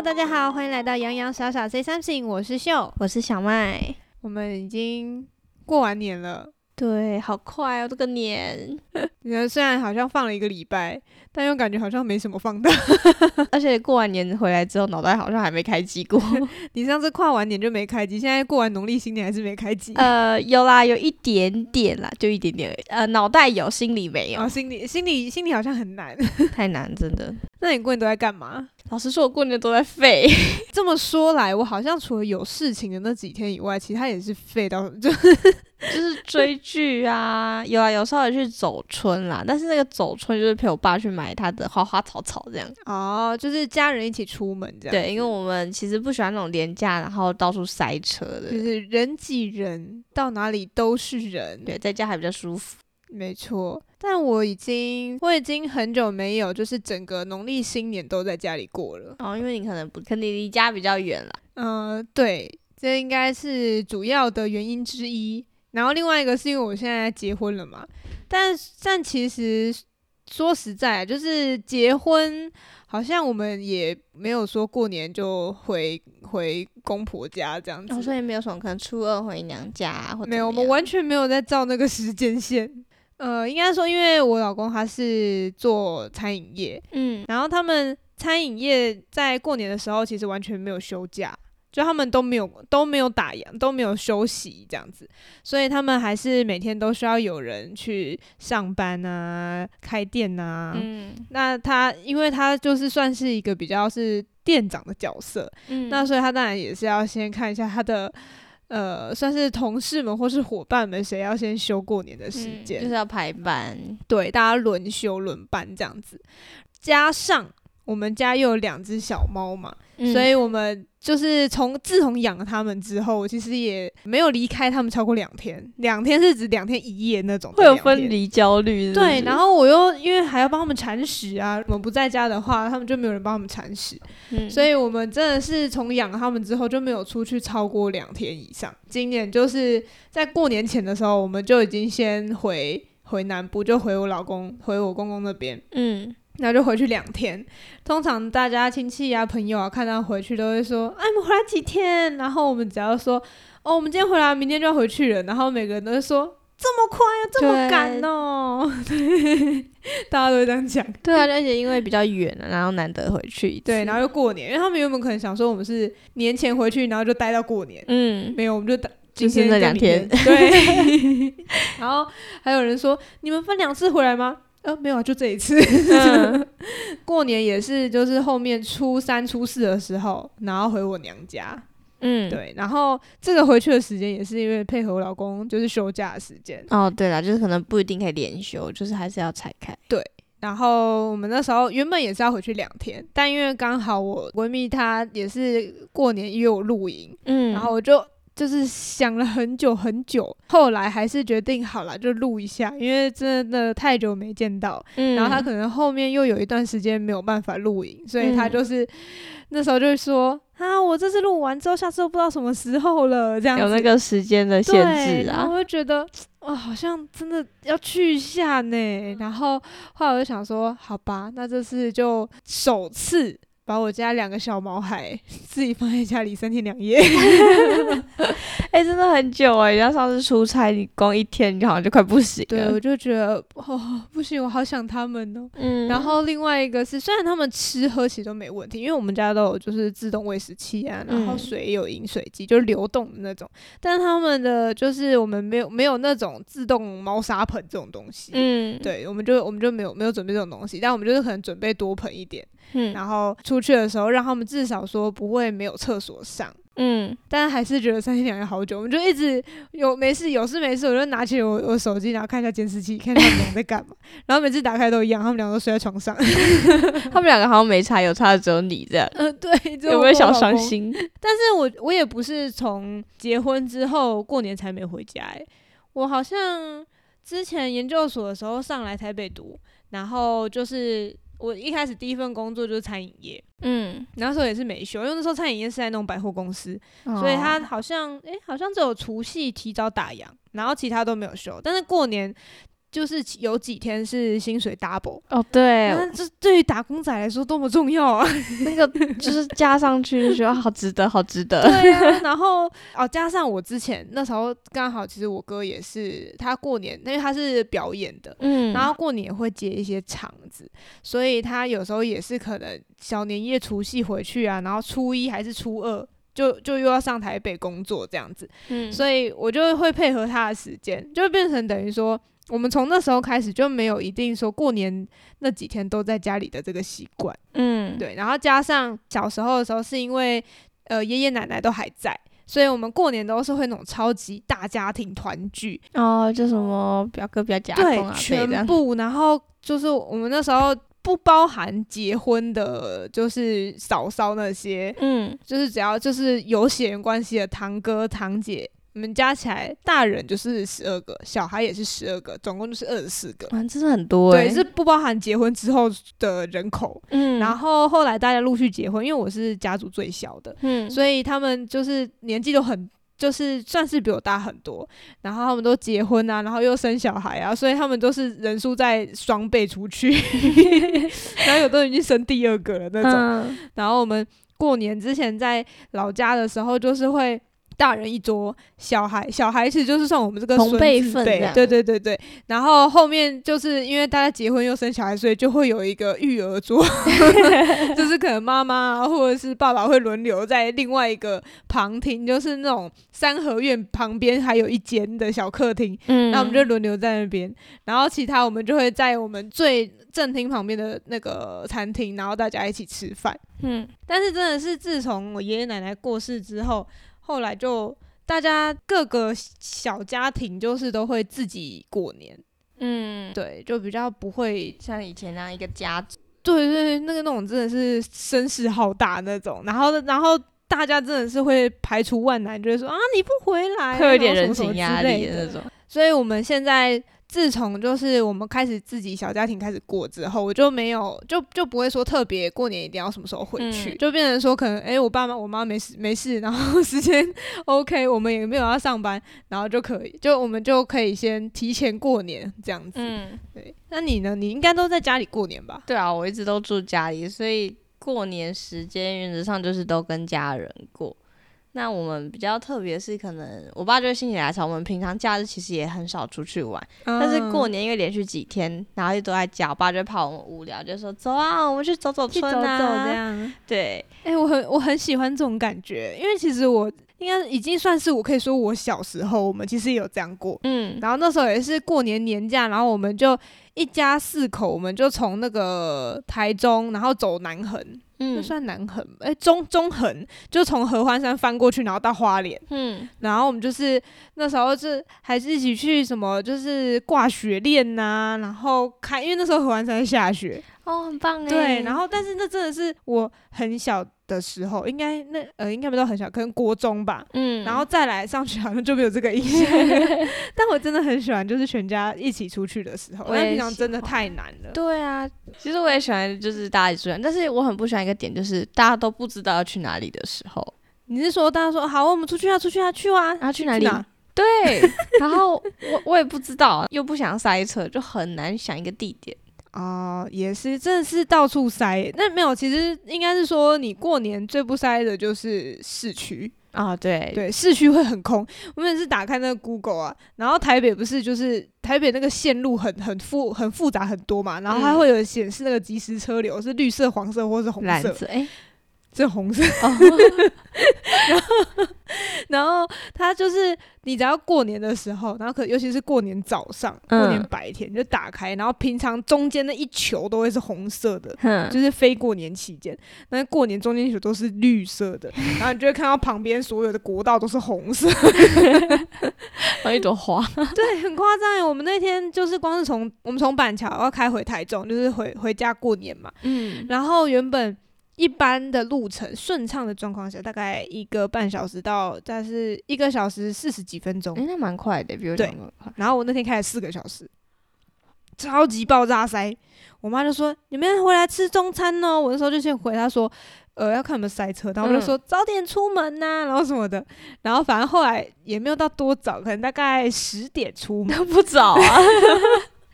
Hello，大家好，欢迎来到洋洋傻傻 say something，我是秀，我是小麦，我们已经过完年了。对，好快哦，这个年。你看，虽然好像放了一个礼拜，但又感觉好像没什么放的。而且过完年回来之后，脑袋好像还没开机过。你上次跨完年就没开机，现在过完农历新年还是没开机？呃，有啦，有一点点啦，就一点点。呃，脑袋有，心里没有。哦，心里，心里，心里好像很难，太难，真的。那你过年都在干嘛？老实说，我过年都在废。这么说来，我好像除了有事情的那几天以外，其他也是废到就是。就是追剧啊，有啊，有时候也去走春啦，但是那个走春就是陪我爸去买他的花花草草这样。哦，就是家人一起出门这样。对，因为我们其实不喜欢那种廉价，然后到处塞车的。就是人挤人，到哪里都是人。对，在家还比较舒服。没错，但我已经我已经很久没有就是整个农历新年都在家里过了。哦，因为你可能不，可能离家比较远了。嗯、呃，对，这应该是主要的原因之一。然后另外一个是因为我现在结婚了嘛，但但其实说实在，就是结婚好像我们也没有说过年就回回公婆家这样子，哦，所以没有什么可能初二回娘家啊，或者没有，我们完全没有在照那个 时间线。呃，应该说，因为我老公他是做餐饮业，嗯，然后他们餐饮业在过年的时候其实完全没有休假。就他们都没有都没有打烊，都没有休息这样子，所以他们还是每天都需要有人去上班啊、开店啊。嗯，那他因为他就是算是一个比较是店长的角色，嗯，那所以他当然也是要先看一下他的呃，算是同事们或是伙伴们谁要先休过年的时间，嗯，就是要排班，对，大家轮休轮班这样子，加上我们家又有两只小猫嘛。所以，我们就是从自从养了它们之后，其实也没有离开它们超过两天。两天是指两天一夜那种，会有分离焦虑。对，然后我又因为还要帮它们铲屎啊，我们不在家的话，它们就没有人帮他们铲屎。嗯，所以我们真的是从养了他们之后就没有出去超过两天以上。今年就是在过年前的时候，我们就已经先回回南部，就回我老公、回我公公那边。嗯。那就回去两天。通常大家亲戚啊、朋友啊，看到回去都会说：“哎，我们回来几天？”然后我们只要说：“哦，我们今天回来，明天就要回去了。”然后每个人都会说：“这么快啊，这么赶哦！” 对，大家都会这样讲。对啊，而且因为比较远了，然后难得回去。对，然后又过年，因为他们原本可能想说我们是年前回去，然后就待到过年。嗯，没有，我们就待今天那两天。对。然后还有人说：“你们分两次回来吗？”呃，没有啊，就这一次。嗯、过年也是，就是后面初三、初四的时候，然后回我娘家。嗯，对。然后这个回去的时间也是因为配合我老公，就是休假的时间。哦，对了，就是可能不一定可以连休，就是还是要拆开。对。然后我们那时候原本也是要回去两天，但因为刚好我闺蜜她也是过年约我露营，嗯，然后我就。就是想了很久很久，后来还是决定好了，就录一下，因为真的太久没见到。嗯，然后他可能后面又有一段时间没有办法录影，所以他就是、嗯、那时候就说啊，我这次录完之后，下次都不知道什么时候了，这样子。有那个时间的限制啊。我就觉得哇，好像真的要去一下呢。然后后来我就想说，好吧，那这次就首次。把我家两个小毛孩自己放在家里三天两夜，哎、欸，真的很久哎！人家上次出差，你光一天你好像就快不行了。对，我就觉得哦，不行，我好想他们哦。嗯。然后另外一个是，虽然他们吃喝其实都没问题，因为我们家都有就是自动喂食器啊，然后水也有饮水机，就是流动的那种。但是他们的就是我们没有没有那种自动猫砂盆这种东西。嗯。对，我们就我们就没有没有准备这种东西，但我们就是可能准备多盆一点。嗯。然后出。去的时候，让他们至少说不会没有厕所上，嗯，但还是觉得三天两夜好久，我们就一直有没事有事没事，我就拿起我我手机，然后看一下监视器，看他们俩在干嘛，然后每次打开都一样，他们两个都睡在床上，他们两个好像没差，有差的只有你这样，嗯、呃，对，有没有小伤心？但是我我也不是从结婚之后过年才没回家，欸，我好像之前研究所的时候上来台北读，然后就是。我一开始第一份工作就是餐饮业，嗯，那时候也是没休，因为那时候餐饮业是在那种百货公司，哦、所以他好像，诶、欸，好像只有除夕提早打烊，然后其他都没有休。但是过年就是有几天是薪水 double 哦，对，那这对于打工仔来说多么重要啊！那个就是加上去就觉得好值得，好值得。对啊，然后哦，加上我之前那时候刚好，其实我哥也是，他过年因为他是表演的，嗯，然后过年会接一些场子，所以他有时候也是可能小年夜除夕回去啊，然后初一还是初二。就就又要上台北工作这样子，嗯，所以我就会配合他的时间，就变成等于说，我们从那时候开始就没有一定说过年那几天都在家里的这个习惯，嗯，对。然后加上小时候的时候，是因为呃爷爷奶奶都还在，所以我们过年都是会那种超级大家庭团聚哦，就什么表哥表姐、啊、对，全部，然后就是我们那时候。不包含结婚的，就是嫂嫂那些，嗯，就是只要就是有血缘关系的堂哥堂姐，你们加起来大人就是十二个，小孩也是十二个，总共就是二十四个，啊，这是很多，欸，对，是不包含结婚之后的人口，嗯，然后后来大家陆续结婚，因为我是家族最小的，嗯，所以他们就是年纪都很。就是算是比我大很多，然后他们都结婚啊，然后又生小孩啊，所以他们都是人数在双倍出去，然后有的人已经生第二个了那种。嗯、然后我们过年之前在老家的时候，就是会。大人一桌，小孩小孩子就是算我们这个同辈分，对对对对对。然后后面就是因为大家结婚又生小孩，所以就会有一个育儿桌，就是可能妈妈或者是爸爸会轮流在另外一个旁厅，就是那种三合院旁边还有一间的小客厅，嗯，那我们就轮流在那边，然后其他我们就会在我们最正厅旁边的那个餐厅，然后大家一起吃饭，嗯。但是真的是自从我爷爷奶奶过世之后。后来就大家各个小家庭就是都会自己过年，嗯，对，就比较不会像以前那样一个家族，对对对，那个那种真的是声势浩大那种，然后然后大家真的是会排除万难，就会说啊你不回来，会有点人情压力的那种，所以我们现在。自从就是我们开始自己小家庭开始过之后，我就没有就就不会说特别过年一定要什么时候回去，嗯、就变成说可能哎、欸、我爸妈我妈没事没事，然后 时间 OK，我们也没有要上班，然后就可以就我们就可以先提前过年这样子。嗯，对。那你呢？你应该都在家里过年吧？对啊，我一直都住家里，所以过年时间原则上就是都跟家人过。那我们比较特别是，可能我爸就是心血来潮，我们平常假日其实也很少出去玩，嗯、但是过年因为连续几天，然后就都在家，我爸就怕我们无聊，就说走啊，我们去走走村啊，走走这样。对，哎、欸，我很我很喜欢这种感觉，因为其实我应该已经算是我可以说我小时候，我们其实也有这样过，嗯，然后那时候也是过年年假，然后我们就一家四口，我们就从那个台中，然后走南横。嗯，就算南横，哎、欸，中中横，就从合欢山翻过去，然后到花莲。嗯，然后我们就是那时候是还是一起去什么，就是挂雪链呐，然后看，因为那时候合欢山下雪。哦，很棒哎。对，然后但是那真的是我很小的时候，应该那呃应该没有很小，可能国中吧。嗯，然后再来上去好像就没有这个印象。但我真的很喜欢，就是全家一起出去的时候。我也平常真的太难了。对啊，其实我也喜欢，就是大家一起出去，但是我很不喜欢一个点，就是大家都不知道要去哪里的时候。你是说大家说好，我们出去啊，出去啊，去啊，然后去哪里？哪 对，然后我我也不知道，又不想塞车，就很难想一个地点。啊、呃，也是，真的是到处塞。那没有，其实应该是说，你过年最不塞的就是市区啊。对对，市区会很空。我们是打开那个 Google 啊，然后台北不是就是台北那个线路很很复很复杂很多嘛，然后它会有显示那个即时车流是绿色、黄色或是红色。哎。这红色，然后，然后它就是你只要过年的时候，然后可尤其是过年早上、过年白天就打开，然后平常中间那一球都会是红色的，就是非过年期间，那过年中间一球都是绿色的，然后你就会看到旁边所有的国道都是红色，像一朵花，对，很夸张。我们那天就是光是从我们从板桥要开回台中，就是回回家过年嘛，嗯，然后原本。一般的路程顺畅的状况下，大概一个半小时到，但是一个小时四十几分钟，哎、欸，那蛮快的，比如讲的快。然后我那天开了四个小时，超级爆炸塞。我妈就说：“你们回来吃中餐哦。”我那时候就先回她说：“呃，要看有没有塞车。”然后我就说：“嗯、早点出门呐、啊，然后什么的。”然后反正后来也没有到多早，可能大概十点出门，不早啊。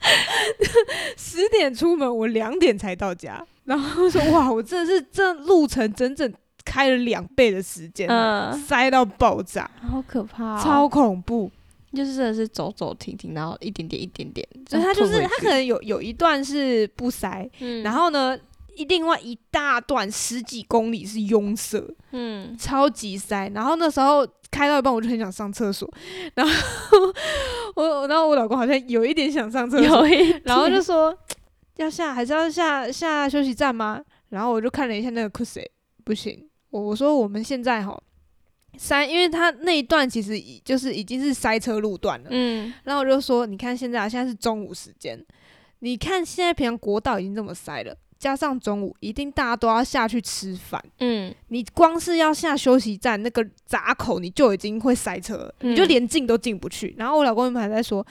十点出门，我两点才到家。然后说哇，我真的是这路程整整开了两倍的时间，嗯，塞到爆炸，好可怕，超恐怖。就是真的是走走停停，然后一点点一点点，所以他就是他可能有有一段是不塞，嗯，然后呢，一另外一大段十几公里是拥塞，嗯，超级塞。然后那时候开到一半，我就很想上厕所，然后 我然后我老公好像有一点想上厕所，然后就说要下还是要下下休息站吗？然后我就看了一下那个 Cuse，不行，我我说我们现在哈。塞，因为他那一段其实已就是已经是塞车路段了。嗯，然后我就说，你看现在啊，现在是中午时间，你看现在平常国道已经这么塞了，加上中午，一定大家都要下去吃饭。嗯，你光是要下休息站那个闸口，你就已经会塞车了，嗯，你就连进都进不去。然后我老公们还在说。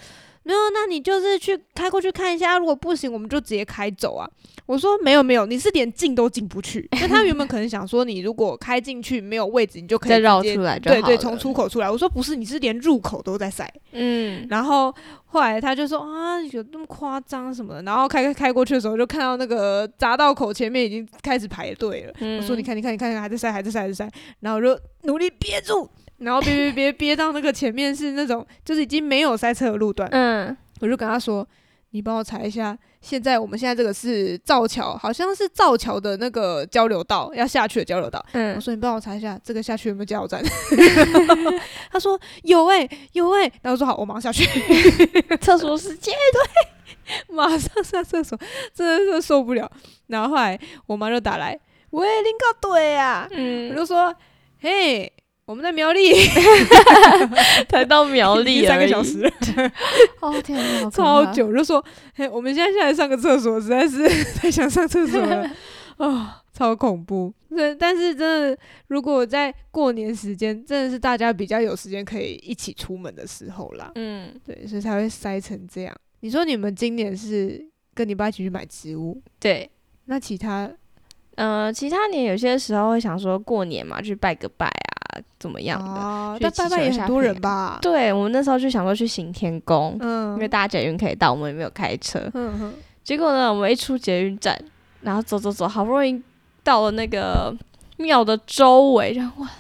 没有，那你就是去开过去看一下，如果不行，我们就直接开走啊。我说没有没有，你是连进都进不去。那他原本可能想说，你如果开进去没有位置，你就可以再绕出来就好。对对，从出口出来。我说不是，你是连入口都在塞。嗯，然后后来他就说啊，有那么夸张什么的。然后开开开过去的时候，就看到那个匝道口前面已经开始排队了。嗯，我说你看你看你看，还在塞还在塞还在塞。然后我就努力憋住。然后憋憋憋憋到那个前面是那种就是已经没有塞车的路段，嗯，我就跟他说：“你帮我查一下，现在我们现在这个是造桥，好像是造桥的那个交流道要下去的交流道。”嗯，我说：“你帮我查一下这个下去有没有加油站？”他说：“有哎、欸，有哎、欸。”然后我说：“好，我马上下去。”厕所时间对，马上上厕所，真的是受不了。然后后来我妈就打来：“喂，林高对呀。”嗯，我就说：“嘿。”我们在苗栗，才到苗栗三个小时，哦天哪，超久！就说，嘿，我们现在下来上个厕所，实在是太想上厕所了，哦，超恐怖。对，但是真的，如果在过年时间，真的是大家比较有时间可以一起出门的时候啦。嗯，对，所以才会塞成这样。你说你们今年是跟你爸一起去买植物？对，那其他，呃，其他年有些时候会想说过年嘛，去拜个拜啊。怎么样的？哦、但拜拜也很多人吧？对，我们那时候就想说去行天宫，嗯，因为大家捷运可以到，我们也没有开车。嗯哼。结果呢，我们一出捷运站，然后走走走，好不容易到了那个庙的周围，然后哇塞，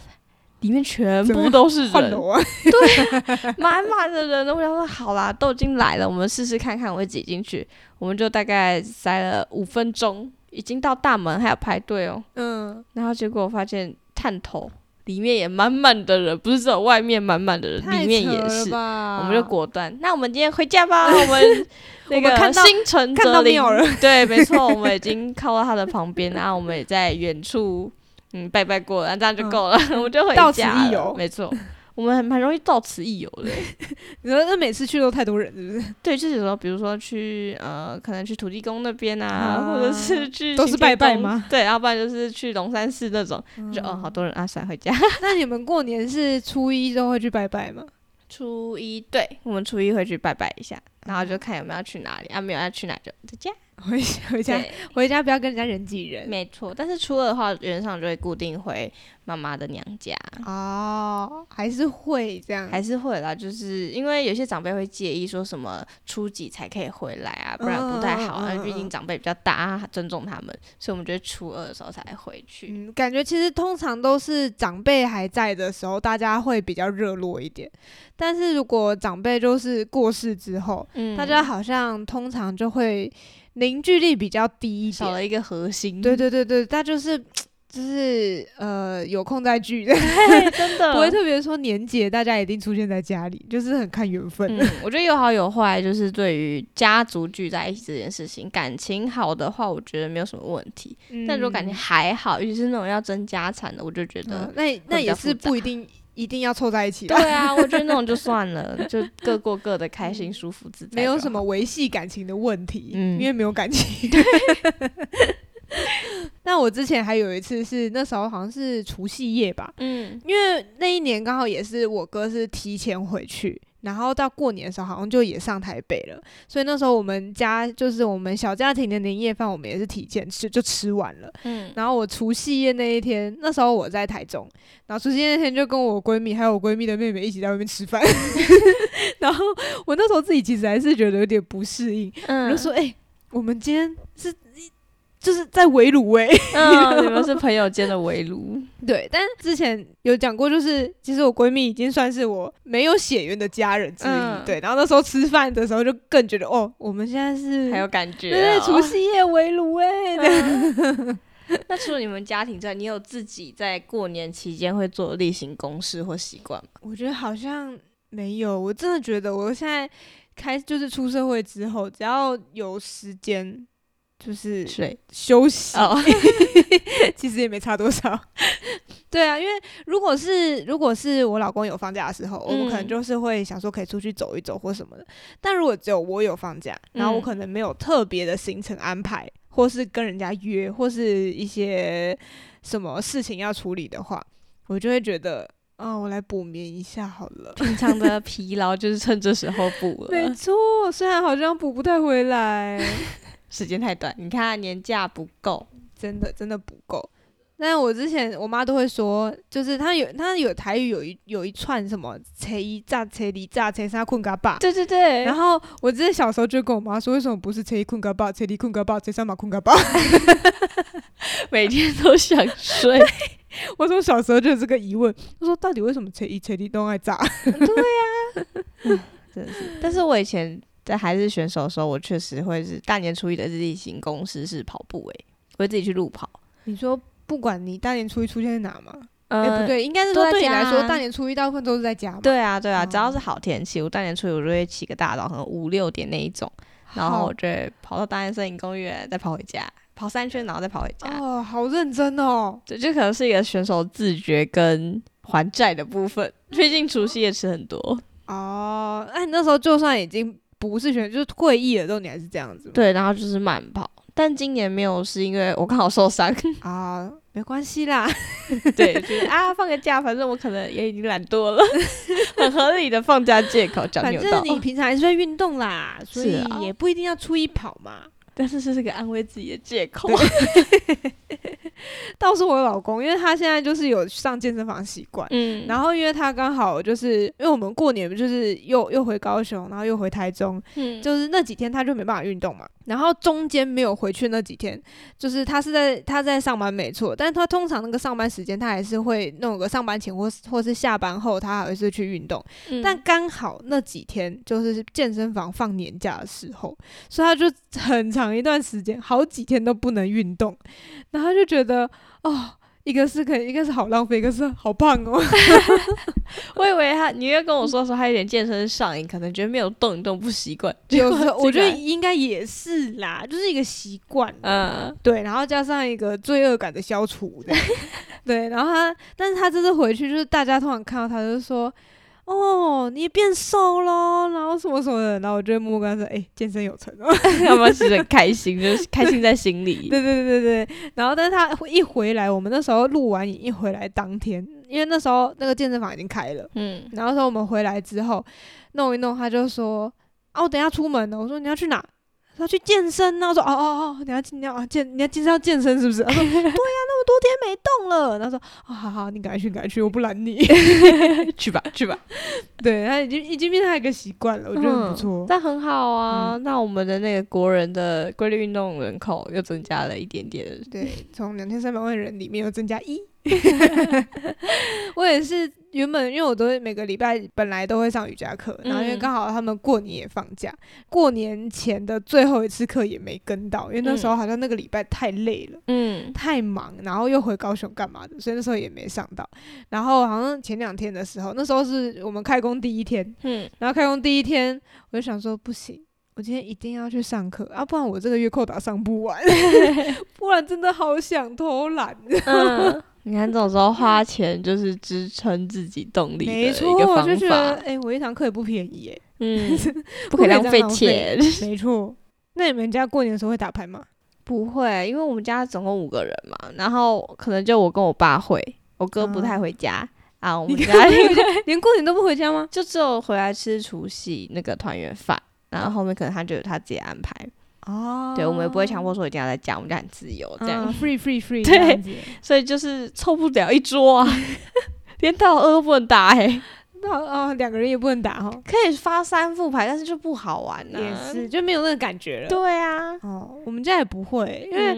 里面全部都是人，啊、对，满满的人。我想说，好啦，都已经来了，我们试试看看我会挤进去。我们就大概塞了五分钟，已经到大门，还要排队哦。嗯。然后结果我发现探头。里面也满满的人，不是只有外面满满的人，里面也是。我们就果断，那我们今天回家吧。我们那个星辰泽林，对，没错，我们已经靠到他的旁边，然后我们也在远处嗯拜拜过了，这样就够了，我们就回家。到此一游，没错。我们很很容易到此一游的，你说那每次去都太多人，是不是？对，就是有时候，比如说去呃，可能去土地公那边啊，啊或者是 去都是拜拜吗？对，要不然就是去龙山寺那种，嗯、就哦，好多人啊，闪回家。那你们过年是初一都会去拜拜吗？初一，对，我们初一会去拜拜一下，然后就看有没有要去哪里啊，没有要去哪就在家。回回家回家不要跟人家人挤人，没错。但是初二的话，原则上就会固定回妈妈的娘家。哦，还是会这样，还是会啦。就是因为有些长辈会介意说什么初几才可以回来啊，不然不太好啊。毕竟长辈比较大，尊重他们，所以我们觉得初二的时候才回去。嗯，感觉其实通常都是长辈还在的时候，大家会比较热络一点。但是如果长辈就是过世之后，嗯，大家好像通常就会。凝聚力比较低一点，少了一个核心。对对对对，他就是 就是呃，有空再聚，真的不会特别说年节大家一定出现在家里，就是很看缘分。嗯，我觉得有好有坏，就是对于家族聚在一起这件事情，感情好的话，我觉得没有什么问题。嗯，但如果感情还好，尤其是那种要争家产的，我就觉得，嗯，那那也是不一定。一定要凑在一起。对啊，我觉得那种就算了，就各过各的，开心、舒服、自在，没有什么维系感情的问题。嗯，因为没有感情。那我之前还有一次是那时候好像是除夕夜吧。嗯，因为那一年刚好也是我哥是提前回去。然后到过年的时候好像就也上台北了，所以那时候我们家就是我们小家庭的年夜饭，我们也是提前吃就吃完了。嗯，然后我除夕夜那一天，那时候我在台中，然后除夕夜那天就跟我闺蜜还有我闺蜜的妹妹一起在外面吃饭，然后我那时候自己其实还是觉得有点不适应，嗯，我就说哎、欸，我们今天是。就是在围炉哎，嗯，你们是朋友间的围炉，对。但之前有讲过，就是其实我闺蜜已经算是我没有血缘的家人之一，嗯、对。然后那时候吃饭的时候，就更觉得哦，我们现在是很有感觉、哦，对，除夕夜围炉哎。嗯、那除了你们家庭之外，你有自己在过年期间会做例行公事或习惯吗？我觉得好像没有，我真的觉得我现在开就是出社会之后，只要有时间。就是睡休息，哦、其实也没差多少。对啊，因为如果是如果是我老公有放假的时候，嗯、我们可能就是会想说可以出去走一走或什么的。但如果只有我有放假，然后我可能没有特别的行程安排，嗯、或是跟人家约，或是一些什么事情要处理的话，我就会觉得，哦，我来补眠一下好了。平常的疲劳就是趁这时候补了。没错，虽然好像补不太回来。时间太短，你看年假不够，真的真的不够。但我之前我妈都会说，就是她有她有台语有一有一串什么“车一炸车里炸车三困嘎巴”，对对对。然后我之前小时候就跟我妈说，为什么不是“车一困嘎巴”，“车里困嘎巴”，“车三马困嘎巴”？每天都想睡。我从小时候就有这个疑问，我说到底为什么“车一车里都爱炸”？对呀、嗯，真的是。但是我以前。在还是选手的时候，我确实会是大年初一的例行公司是跑步诶、欸，我会自己去路跑。你说不管你大年初一出现在哪嘛？哎、呃欸，不对，应该是说对你来说，大年初一大部分都是在家。对啊，对啊，只要是好天气，我大年初一我就会起个大早，可能五六点那一种，然后我就会跑到大安森林公园，再跑回家，跑三圈，然后再跑回家。哦，好认真哦。这就可能是一个选手自觉跟还债的部分，毕竟除夕夜吃很多。哦，那你那时候就算已经。不是选，就是退役了之后，你还是这样子。对，然后就是慢跑，但今年没有，是因为我刚好受伤 啊，没关系啦。对，就是啊，放个假，反正我可能也已经懒惰了，很合理的放假借口讲。反正你平常还是会运动啦，所以也不一定要出一跑嘛。但是这是个安慰自己的借口。倒是我老公，因为他现在就是有上健身房习惯，嗯，然后因为他刚好就是因为我们过年就是又又回高雄，然后又回台中，嗯，就是那几天他就没办法运动嘛，然后中间没有回去那几天，就是他是在他在上班没错，但是他通常那个上班时间他还是会弄个上班前或或是下班后他还是去运动，嗯，但刚好那几天就是健身房放年假的时候，所以他就很长一段时间好几天都不能运动，然后他就觉得。的哦，一个是可以，一个是好浪费，一个是好胖哦。我以为他，你要跟我说说他有点健身上瘾，可能觉得没有动一动不习惯。就是 我觉得应该也是啦，就是一个习惯。嗯，对，然后加上一个罪恶感的消除。对，然后他，但是他这次回去，就是大家通常看到他，就说。哦，你变瘦了，然后什么什么的，然后我就会默默跟他说：“哎、欸，健身有成哦。”要不然是很开心，就是开心在心里。对 对对对对。然后，但是他一回来，我们那时候录完影一回来当天，因为那时候那个健身房已经开了，嗯，然后说我们回来之后弄一弄，他就说：“啊，我等下出门了。”我说：“你要去哪？”他说去健身呢，我说哦哦哦，你要你要啊健，你要健身要健身是不是？他说 对呀、啊，那么多天没动了。他说啊，好好，你赶快去，赶快去，我不拦你，去吧去吧。对，他已经已经变成一个习惯了，我觉得很不错，但很好啊。嗯、那我们的那个国人的规律运动人口又增加了一点点，对，从两千三百万人里面又增加一。我也是。原本因为我都会每个礼拜本来都会上瑜伽课，然后因为刚好他们过年也放假，嗯、过年前的最后一次课也没跟到，因为那时候好像那个礼拜太累了，嗯，太忙，然后又回高雄干嘛的，所以那时候也没上到。然后好像前两天的时候，那时候是我们开工第一天，嗯，然后开工第一天，我就想说不行，我今天一定要去上课啊，不然我这个月扣打上不完，不然真的好想偷懒。嗯你看这种时候花钱就是支撑自己动力的一个方法。没错，我就觉得，哎、欸，我一堂课也不便宜，哎，嗯，不可以浪费钱。没错，那你们家过年的时候会打牌吗？不会，因为我们家总共五个人嘛，然后可能就我跟我爸会，我哥不太回家，啊，我们家连过年都不回家吗？就只有回来吃除夕那个团圆饭，然后后面可能他就有他自己安排。哦，对，我们也不会强迫说一定要在家，我们家很自由，这样 free free free。对，所以就是凑不了一桌啊，连大老二都不能打哎。哦，两个人也不能打哈，可以发三副牌，但是就不好玩了，也是就没有那个感觉了。对啊，哦，我们家也不会，因为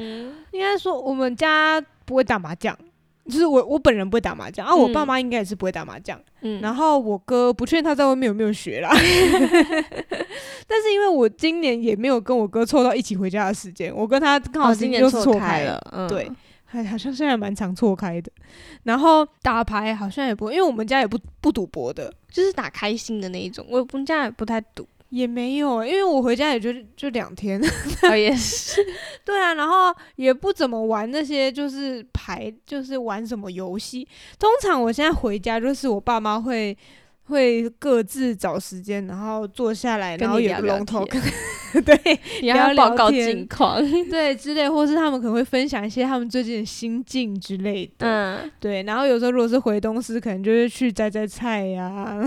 应该说我们家不会打麻将，就是我我本人不会打麻将，啊，我爸妈应该也是不会打麻将，嗯，然后我哥不确定他在外面有没有学啦，但是因为我今年也没有跟我哥凑到一起回家的时间，我跟他刚好今年又错开了，对。还好像现在蛮常错开的，然后打牌好像也不，因为我们家也不不赌博的，就是打开心的那一种。我我们家也不太赌，也没有，因为我回家也就就两天，哦也是，对啊，然后也不怎么玩那些就是牌，就是玩什么游戏。通常我现在回家就是我爸妈会。会各自找时间，然后坐下来，然后有个龙头，对，你要报告近况，对之类，或是他们可能会分享一些他们最近的心境之类的，嗯，对。然后有时候如果是回东势，可能就是去摘摘菜呀、啊，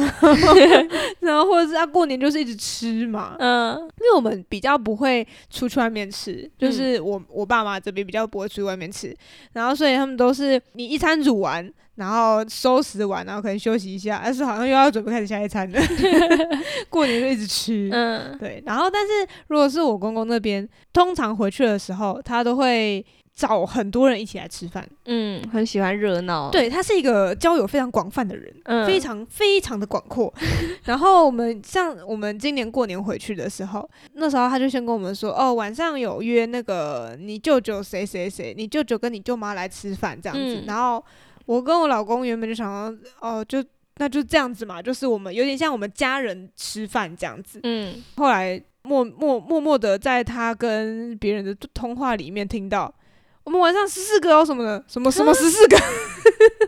然后或者是啊过年就是一直吃嘛，嗯，因为我们比较不会出去外面吃，就是我我爸妈这边比较不会出去外面吃，然后所以他们都是你一餐煮完。然后收拾完，然后可能休息一下，但是好像又要准备开始下一餐了。过年就一直吃，嗯，对。然后，但是如果是我公公那边，通常回去的时候，他都会找很多人一起来吃饭。嗯，很喜欢热闹。对，他是一个交友非常广泛的人，嗯，非常非常的广阔。然后我们像我们今年过年回去的时候，那时候他就先跟我们说，哦，晚上有约那个你舅舅谁谁谁，你舅舅跟你舅妈来吃饭这样子，嗯，然后。我跟我老公原本就想说，哦，就那就这样子嘛，就是我们有点像我们家人吃饭这样子。嗯，后来默默默默的在他跟别人的通话里面听到，我们晚上十四个哦什么的，什么什么十四个，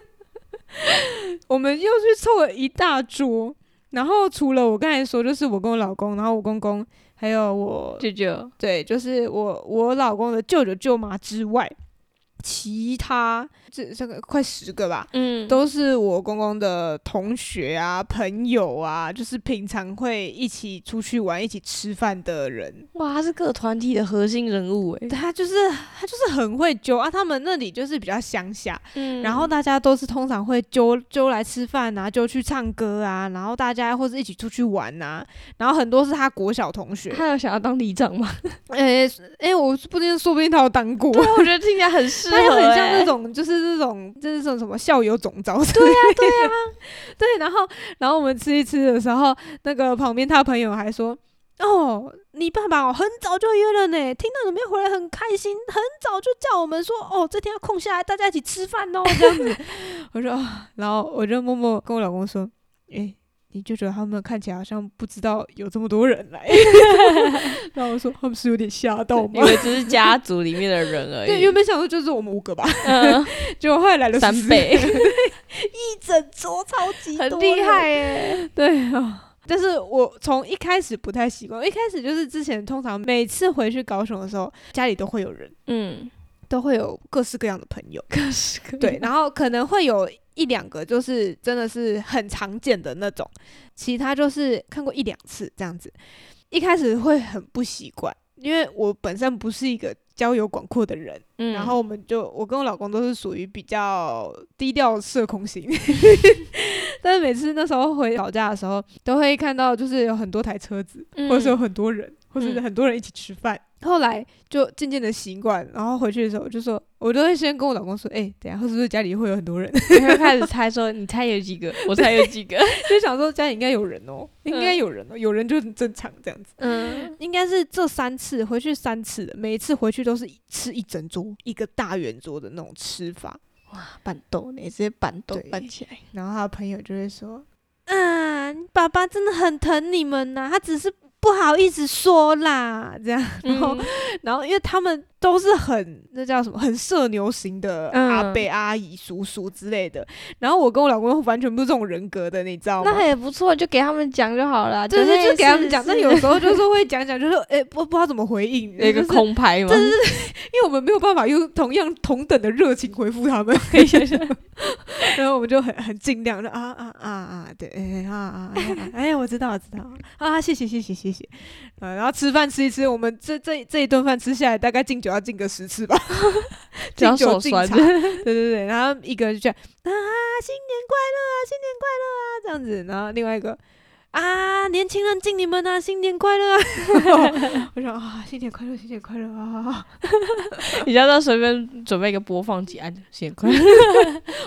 我们又去凑了一大桌。然后除了我刚才说，就是我跟我老公，然后我公公还有我舅舅，对，就是我我老公的舅舅舅妈之外。其他这这个快十个吧，嗯，都是我公公的同学啊、朋友啊，就是平常会一起出去玩、一起吃饭的人。哇，他是各团体的核心人物诶，他就是他就是很会揪啊。他们那里就是比较乡下，嗯，然后大家都是通常会揪揪来吃饭啊，揪去唱歌啊，然后大家或是一起出去玩啊。然后很多是他国小同学。他有想要当里长吗？诶 诶、欸欸，我不知道，说不定他有当过。对，我觉得听起来很适合。他又很像那种，就是这种，就是这种什么校友总召。对呀，对呀，对。然后，然后我们吃一吃的时候，那个旁边他朋友还说：“哦，你爸爸哦，很早就约了呢，听到你们要回来很开心，很早就叫我们说，哦，这天要空下来，大家一起吃饭哦，这样子。”我说，然后我就默默跟我老公说：“诶。”你就觉得他们看起来好像不知道有这么多人来，然后我说他们是有点吓到吗？以为只是家族里面的人而 已。对，原本想说就是我们五个吧，嗯，结果后来来了三倍，一整桌超级多，很厉害耶。对啊，但是我从一开始不太习惯，一开始就是之前通常每次回去高雄的时候，家里都会有人，嗯，都会有各式各样的朋友，各式各样，对，然后可能会有。一两个就是真的是很常见的那种，其他就是看过一两次这样子。一开始会很不习惯，因为我本身不是一个交友广阔的人，嗯，然后我们就我跟我老公都是属于比较低调社恐型，但是每次那时候回老家的时候，都会看到就是有很多台车子，嗯，或者是有很多人，或者是很多人一起吃饭。嗯后来就渐渐的习惯，然后回去的时候我就说，我都会先跟我老公说，哎、欸，等下是不是家里会有很多人？然后开始猜说，你猜有几个？我猜有几个？就想说家里应该有人哦，应该有人哦，有人就很正常这样子。嗯，应该是这三次回去三次的，每一次回去都是吃一整桌，一个大圆桌的那种吃法。哇，板豆呢，直接板豆搬起来。然后他的朋友就会说，啊，爸爸真的很疼你们呐、啊，他只是。不好意思说啦，这样，然后，嗯、然后，因为他们都是很那叫什么，很社牛型的阿伯、阿姨、叔叔之类的。然后我跟我老公完全不是这种人格的，你知道吗？那也不错，就给他们讲就好了。就是，就给他们讲。但有时候就是会讲讲，就是哎，不不知道怎么回应，那个空拍嘛。对对对，因为我们没有办法用同样同等的热情回复他们。可以想想，然后我们就很很尽量的啊啊啊啊，对，哎 啊啊，哎，我知道，我知道啊，谢谢谢谢谢谢，呃，然后吃饭吃一吃，我们这这这一顿饭吃下来，大概敬酒要敬个十次吧，敬酒敬茶，对对对，然后一个人就这样啊，新年快乐啊，新年快乐啊，这样子，然后另外一个。啊，年轻人敬你们啊，新年快乐啊！我说啊，新年快乐，新年快乐啊！你要不要随便准备一个播放器，按新年快乐。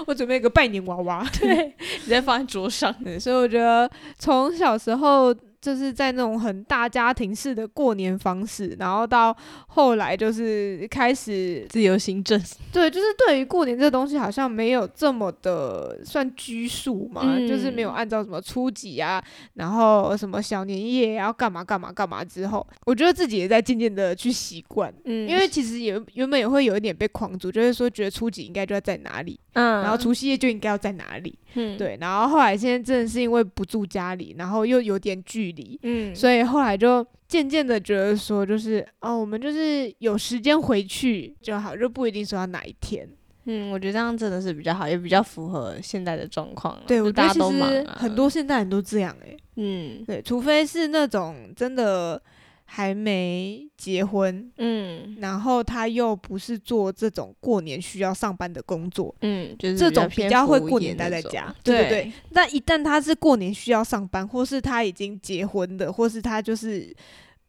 我准备一个拜年娃娃，对，你再放在桌上。对，所以我觉得从小时候。就是在那种很大家庭式的过年方式，然后到后来就是开始自由行政。对，就是对于过年这东西，好像没有这么的算拘束嘛，嗯、就是没有按照什么初几啊，然后什么小年夜要干嘛干嘛干嘛之后，我觉得自己也在渐渐的去习惯。嗯，因为其实也原本也会有一点被框住，就是说觉得初几应该就要在哪里，嗯，然后除夕夜就应该要在哪里。嗯，对，然后后来现在真的是因为不住家里，然后又有点距离，嗯，所以后来就渐渐的觉得说，就是哦，我们就是有时间回去就好，就不一定说要哪一天。嗯，我觉得这样真的是比较好，也比较符合现在的状况。对，我大家都忙，很多现代人都这样哎、欸。嗯，对，除非是那种真的。还没结婚，嗯，然后他又不是做这种过年需要上班的工作，嗯，就是这种比较会过年待在家，对对对。那一旦他是过年需要上班，或是他已经结婚的，或是他就是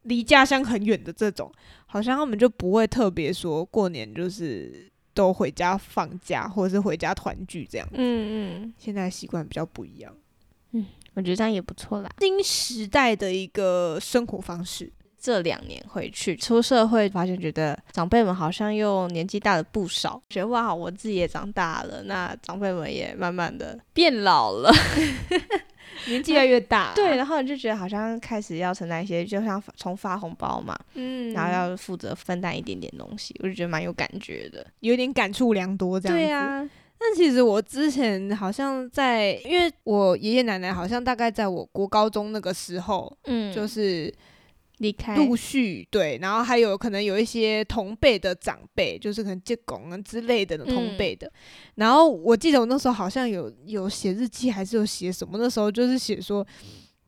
离家乡很远的这种，好像他们就不会特别说过年就是都回家放假，或者是回家团聚这样。嗯嗯，现在习惯比较不一样，嗯，我觉得这样也不错啦，新时代的一个生活方式。这两年回去出社会，发现觉得长辈们好像又年纪大了不少。觉得哇，我自己也长大了，那长辈们也慢慢的变老了，年纪越来越大，啊。对，然后你就觉得好像开始要承担一些，就像从发红包嘛，嗯，然后要负责分担一点点东西，我就觉得蛮有感觉的，有点感触良多这样子。对啊，但其实我之前好像在，因为我爷爷奶奶好像大概在我国高中那个时候，嗯，就是。离开，陆续对，然后还有可能有一些同辈的长辈，就是可能接拱啊之类的同辈的。嗯、然后我记得我那时候好像有有写日记，还是有写什么？那时候就是写说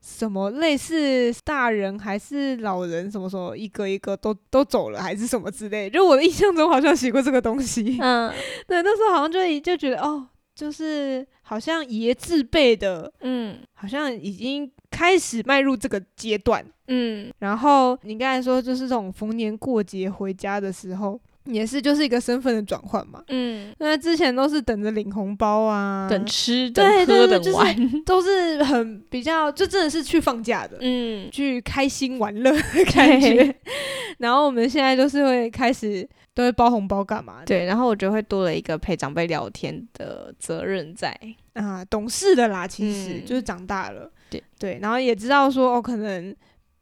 什么类似大人还是老人什么时候一个一个都都走了，还是什么之类。就我的印象中好像写过这个东西。嗯，对，那时候好像就就觉得哦，就是好像爷字辈的，嗯，好像已经。开始迈入这个阶段，嗯，然后你刚才说就是这种逢年过节回家的时候，也是就是一个身份的转换嘛，嗯，那之前都是等着领红包啊，等吃等喝等玩，就是、都是很比较，就真的是去放假的，嗯，去开心玩乐的感觉。然后我们现在就是会开始都会包红包干嘛的？对，然后我觉得会多了一个陪长辈聊天的责任在。啊，懂事的啦，其实、嗯、就是长大了。对对，然后也知道说哦，可能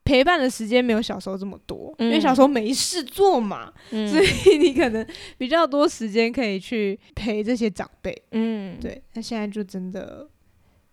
陪伴的时间没有小时候这么多，嗯、因为小时候没事做嘛，嗯、所以你可能比较多时间可以去陪这些长辈。嗯，对，那现在就真的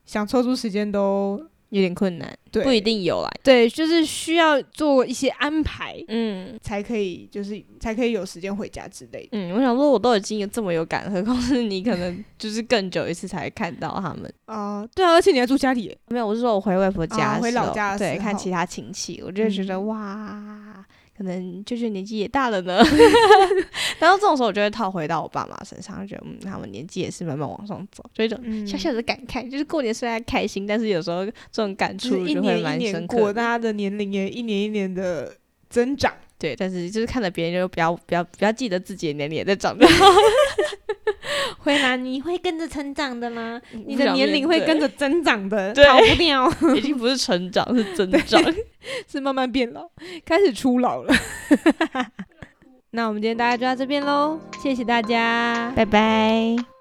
想抽出时间都。有点困难，对，不一定有啊，对，就是需要做一些安排，嗯，才可以，就是才可以有时间回家之类的。嗯，我想说，我都已经有这么有感，何况是你，可能就是更久一次才看到他们。哦、呃，对啊，而且你还住家里，没有，我是说我回外婆家、啊，回老家，对，看其他亲戚，我就觉得、嗯、哇。可能舅舅年纪也大了呢 然后这种时候我就会套回到我爸妈身上，觉得嗯，他们年纪也是慢慢往上走，就一种小小的感慨，就是过年虽然开心，但是有时候这种感触就会蛮深刻。过大家的年龄也一年一年的增长，对，但是就是看着别人就不要不要不要记得自己的年龄也在长大。会啦，你会跟着成长的吗？你的年龄会跟着增长的，逃不掉。已经不是成长，是增长，是慢慢变老，开始初老了。那我们今天大概就到这边喽，谢谢大家，拜拜。